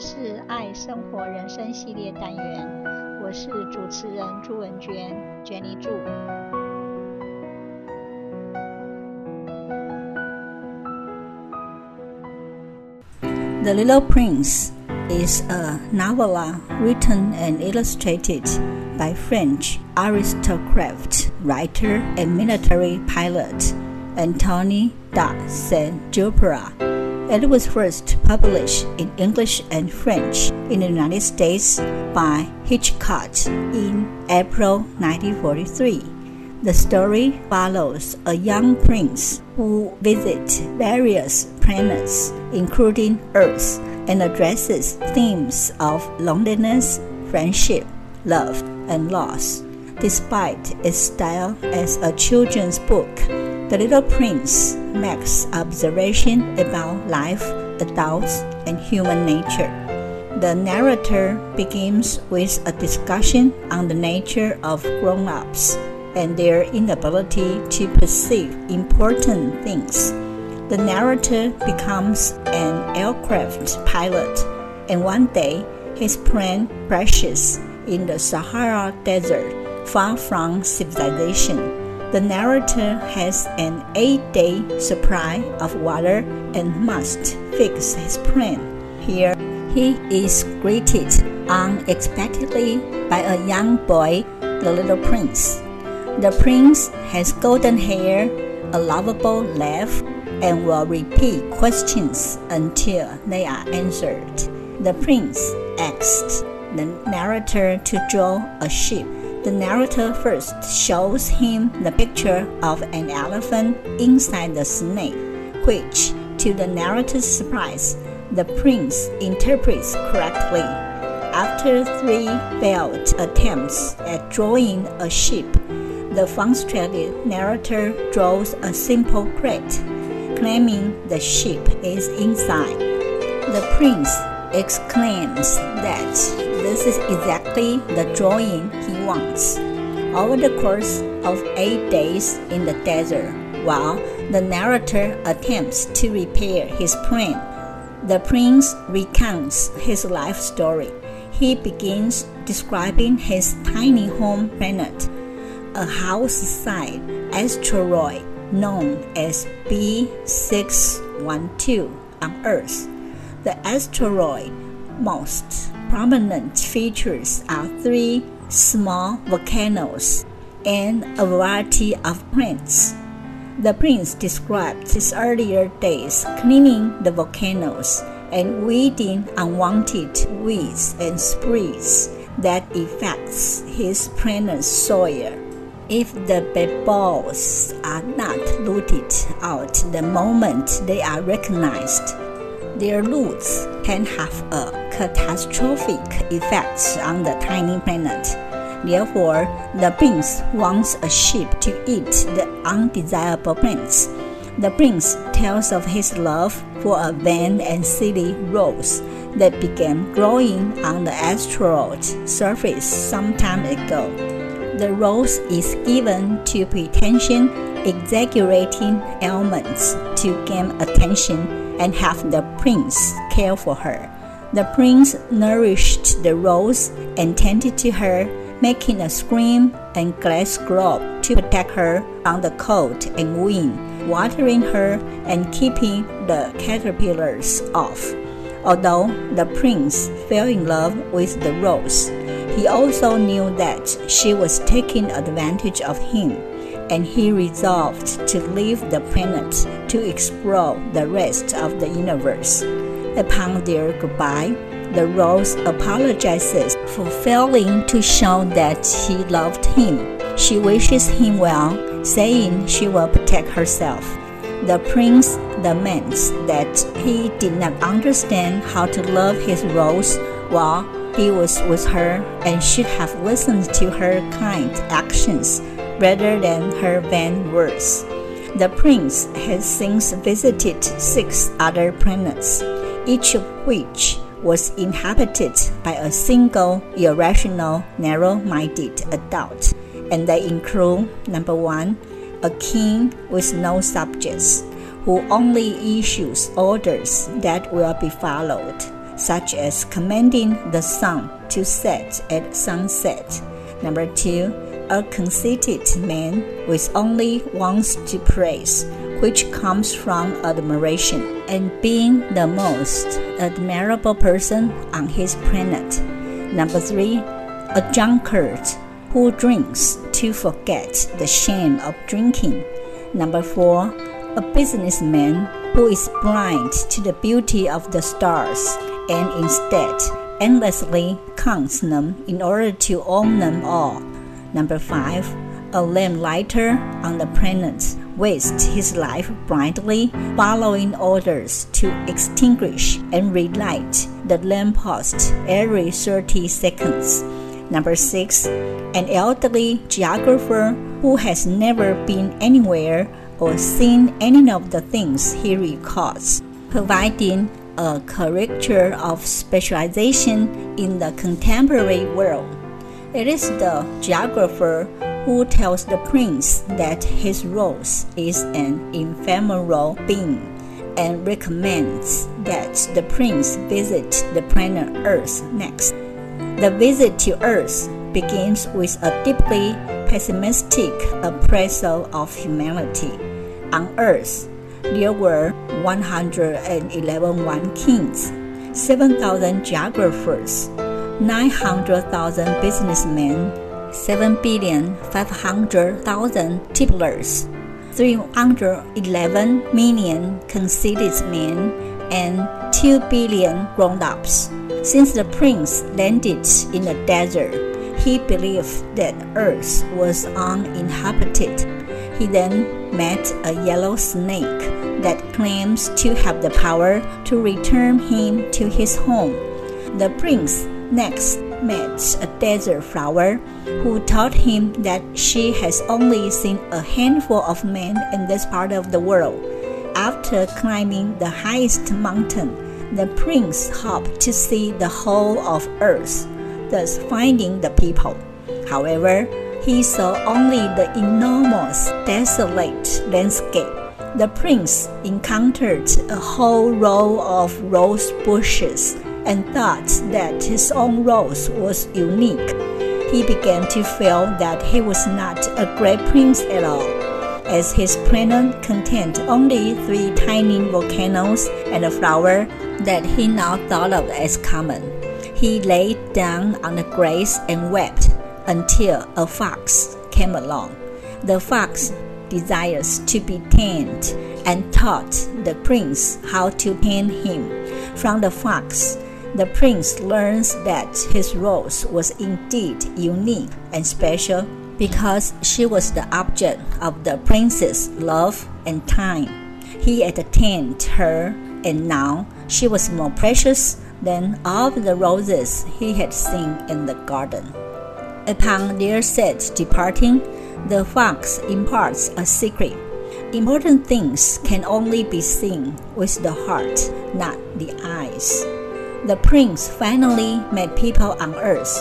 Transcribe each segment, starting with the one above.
这是爱生活人生系列单元，我是主持人朱文娟，Jenny 朱。The Little Prince is a novella written and illustrated by French aristocrat, writer, and military pilot Anthony de Saint-Exupéry. It was first published in English and French in the United States by Hitchcock in April 1943. The story follows a young prince who visits various planets, including Earth, and addresses themes of loneliness, friendship, love, and loss. Despite its style as a children's book, The Little Prince makes observation about life, adults, and human nature. The narrator begins with a discussion on the nature of grown ups and their inability to perceive important things. The narrator becomes an aircraft pilot, and one day his plane crashes in the Sahara Desert, far from civilization. The narrator has an eight day supply of water and must fix his plan. Here, he is greeted unexpectedly by a young boy, the little prince. The prince has golden hair, a lovable laugh, and will repeat questions until they are answered. The prince asks the narrator to draw a sheep. The narrator first shows him the picture of an elephant inside the snake, which, to the narrator's surprise, the prince interprets correctly. After three failed attempts at drawing a sheep, the frustrated narrator draws a simple crate, claiming the sheep is inside. The prince exclaims that this is exactly the drawing he wants. Over the course of eight days in the desert, while the narrator attempts to repair his plane, the prince recounts his life story. He begins describing his tiny home planet a house-sized asteroid known as B612 on Earth. The asteroid most prominent features are three small volcanoes and a variety of plants. The prince described his earlier days cleaning the volcanoes and weeding unwanted weeds and sprees that affects his planet's soil. If the baobabs are not rooted out the moment they are recognized, their roots can have a catastrophic effect on the tiny planet. Therefore, the prince wants a sheep to eat the undesirable plants. The prince tells of his love for a vain and silly rose that began growing on the asteroid surface some time ago the rose is given to pretension, exaggerating elements to gain attention and have the prince care for her. The prince nourished the rose and tended to her, making a screen and glass globe to protect her from the cold and wind, watering her and keeping the caterpillars off. Although the prince fell in love with the rose, he also knew that she was taking advantage of him, and he resolved to leave the planet to explore the rest of the universe. Upon their goodbye, the rose apologizes for failing to show that she loved him. She wishes him well, saying she will protect herself. The prince laments that he did not understand how to love his rose while he was with her and should have listened to her kind actions rather than her vain words. The prince has since visited six other planets, each of which was inhabited by a single irrational, narrow minded adult, and they include number one, a king with no subjects, who only issues orders that will be followed. such as commanding the sun to set at sunset. Number two, a conceited man with only wants to praise, which comes from admiration, and being the most admirable person on his planet. Number three, a drunkard who drinks to forget the shame of drinking. Number four, a businessman who is blind to the beauty of the stars and instead endlessly counts them in order to own them all. Number five, a lamplighter on the planet wastes his life blindly following orders to extinguish and relight the lamppost every 30 seconds. Number six, an elderly geographer who has never been anywhere or seen any of the things he records, providing a caricature of specialization in the contemporary world. It is the geographer who tells the prince that his rose is an ephemeral being and recommends that the prince visit the planet Earth next. The visit to Earth begins with a deeply pessimistic appraisal of humanity. On Earth, there were 111 one kings, 7,000 geographers, 900,000 businessmen, 7,500,000 tipplers, 311 million conceited men, and 2 billion grown ups. Since the prince landed in the desert, he believed that Earth was uninhabited. He then met a yellow snake that claims to have the power to return him to his home. The prince next met a desert flower who told him that she has only seen a handful of men in this part of the world. After climbing the highest mountain, the prince hoped to see the whole of earth, thus finding the people. However, he saw only the enormous, desolate landscape. The prince encountered a whole row of rose bushes and thought that his own rose was unique. He began to feel that he was not a great prince at all, as his planet contained only three tiny volcanoes and a flower that he now thought of as common. He lay down on the grass and wept until a fox came along. The fox desires to be tamed and taught the prince how to tame him. From the fox, the prince learns that his rose was indeed unique and special because she was the object of the prince's love and time. He entertained her, and now she was more precious than all the roses he had seen in the garden. Upon their set departing, the fox imparts a secret. Important things can only be seen with the heart, not the eyes. The prince finally met people on earth.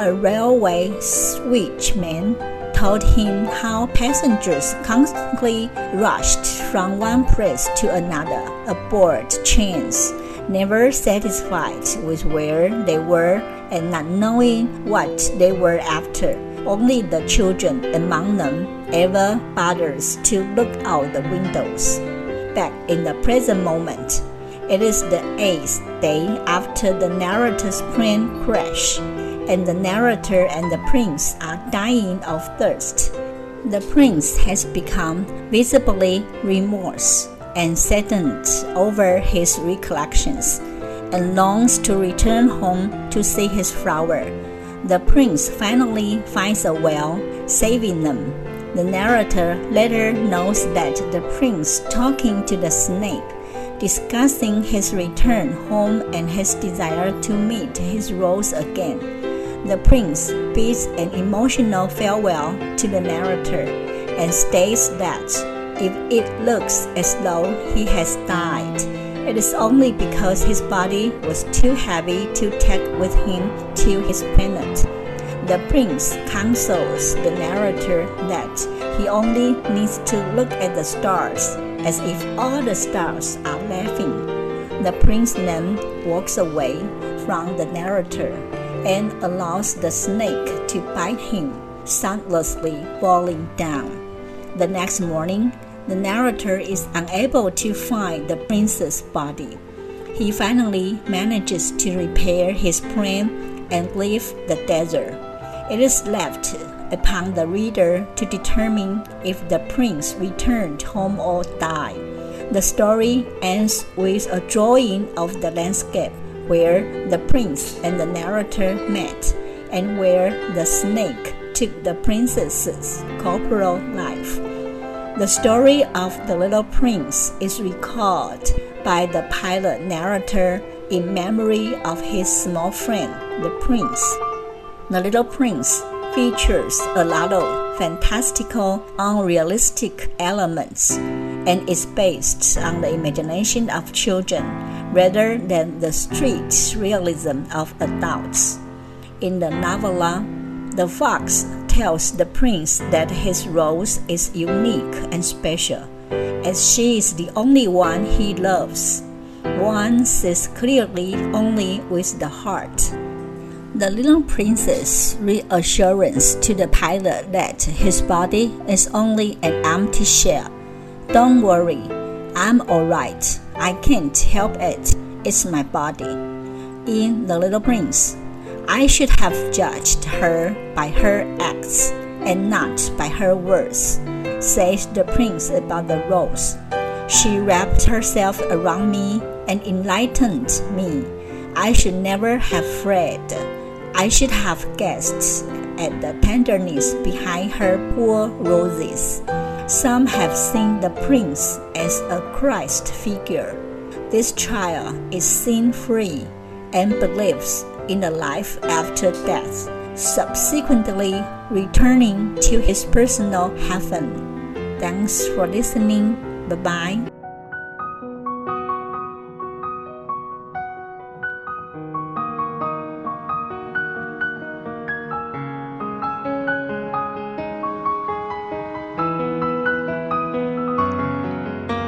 A railway switchman told him how passengers constantly rushed from one place to another aboard trains, never satisfied with where they were and not knowing what they were after. Only the children among them ever bothers to look out the windows. Back in the present moment, it is the eighth day after the narrator's plane crash and the narrator and the prince are dying of thirst. The prince has become visibly remorse and saddened over his recollections and longs to return home to see his flower. The prince finally finds a well, saving them. The narrator later knows that the prince talking to the snake discussing his return home and his desire to meet his rose again. The prince bids an emotional farewell to the narrator and states that if it looks as though he has died, it is only because his body was too heavy to take with him to his planet. The prince counsels the narrator that he only needs to look at the stars as if all the stars are laughing. the prince then walks away from the narrator and allows the snake to bite him, soundlessly falling down. The next morning, the narrator is unable to find the prince's body. He finally manages to repair his plane and leave the desert. It is left upon the reader to determine if the prince returned home or died. The story ends with a drawing of the landscape where the prince and the narrator met and where the snake took the princess's corporal life. The story of the little prince is recalled by the pilot narrator in memory of his small friend, the prince. The little prince features a lot of fantastical, unrealistic elements and is based on the imagination of children rather than the strict realism of adults. In the novella, the fox tells the prince that his rose is unique and special, as she is the only one he loves. One sees clearly only with the heart. The little prince's reassurance to the pilot that his body is only an empty shell. Don't worry, I'm alright. I can't help it. It's my body. In The Little Prince, I should have judged her by her acts and not by her words, says the prince about the rose. She wrapped herself around me and enlightened me. I should never have fled. I should have guessed at the tenderness behind her poor roses. Some have seen the prince as a Christ figure. This child is sin free and believes in a life after death, subsequently returning to his personal heaven. Thanks for listening. Bye bye.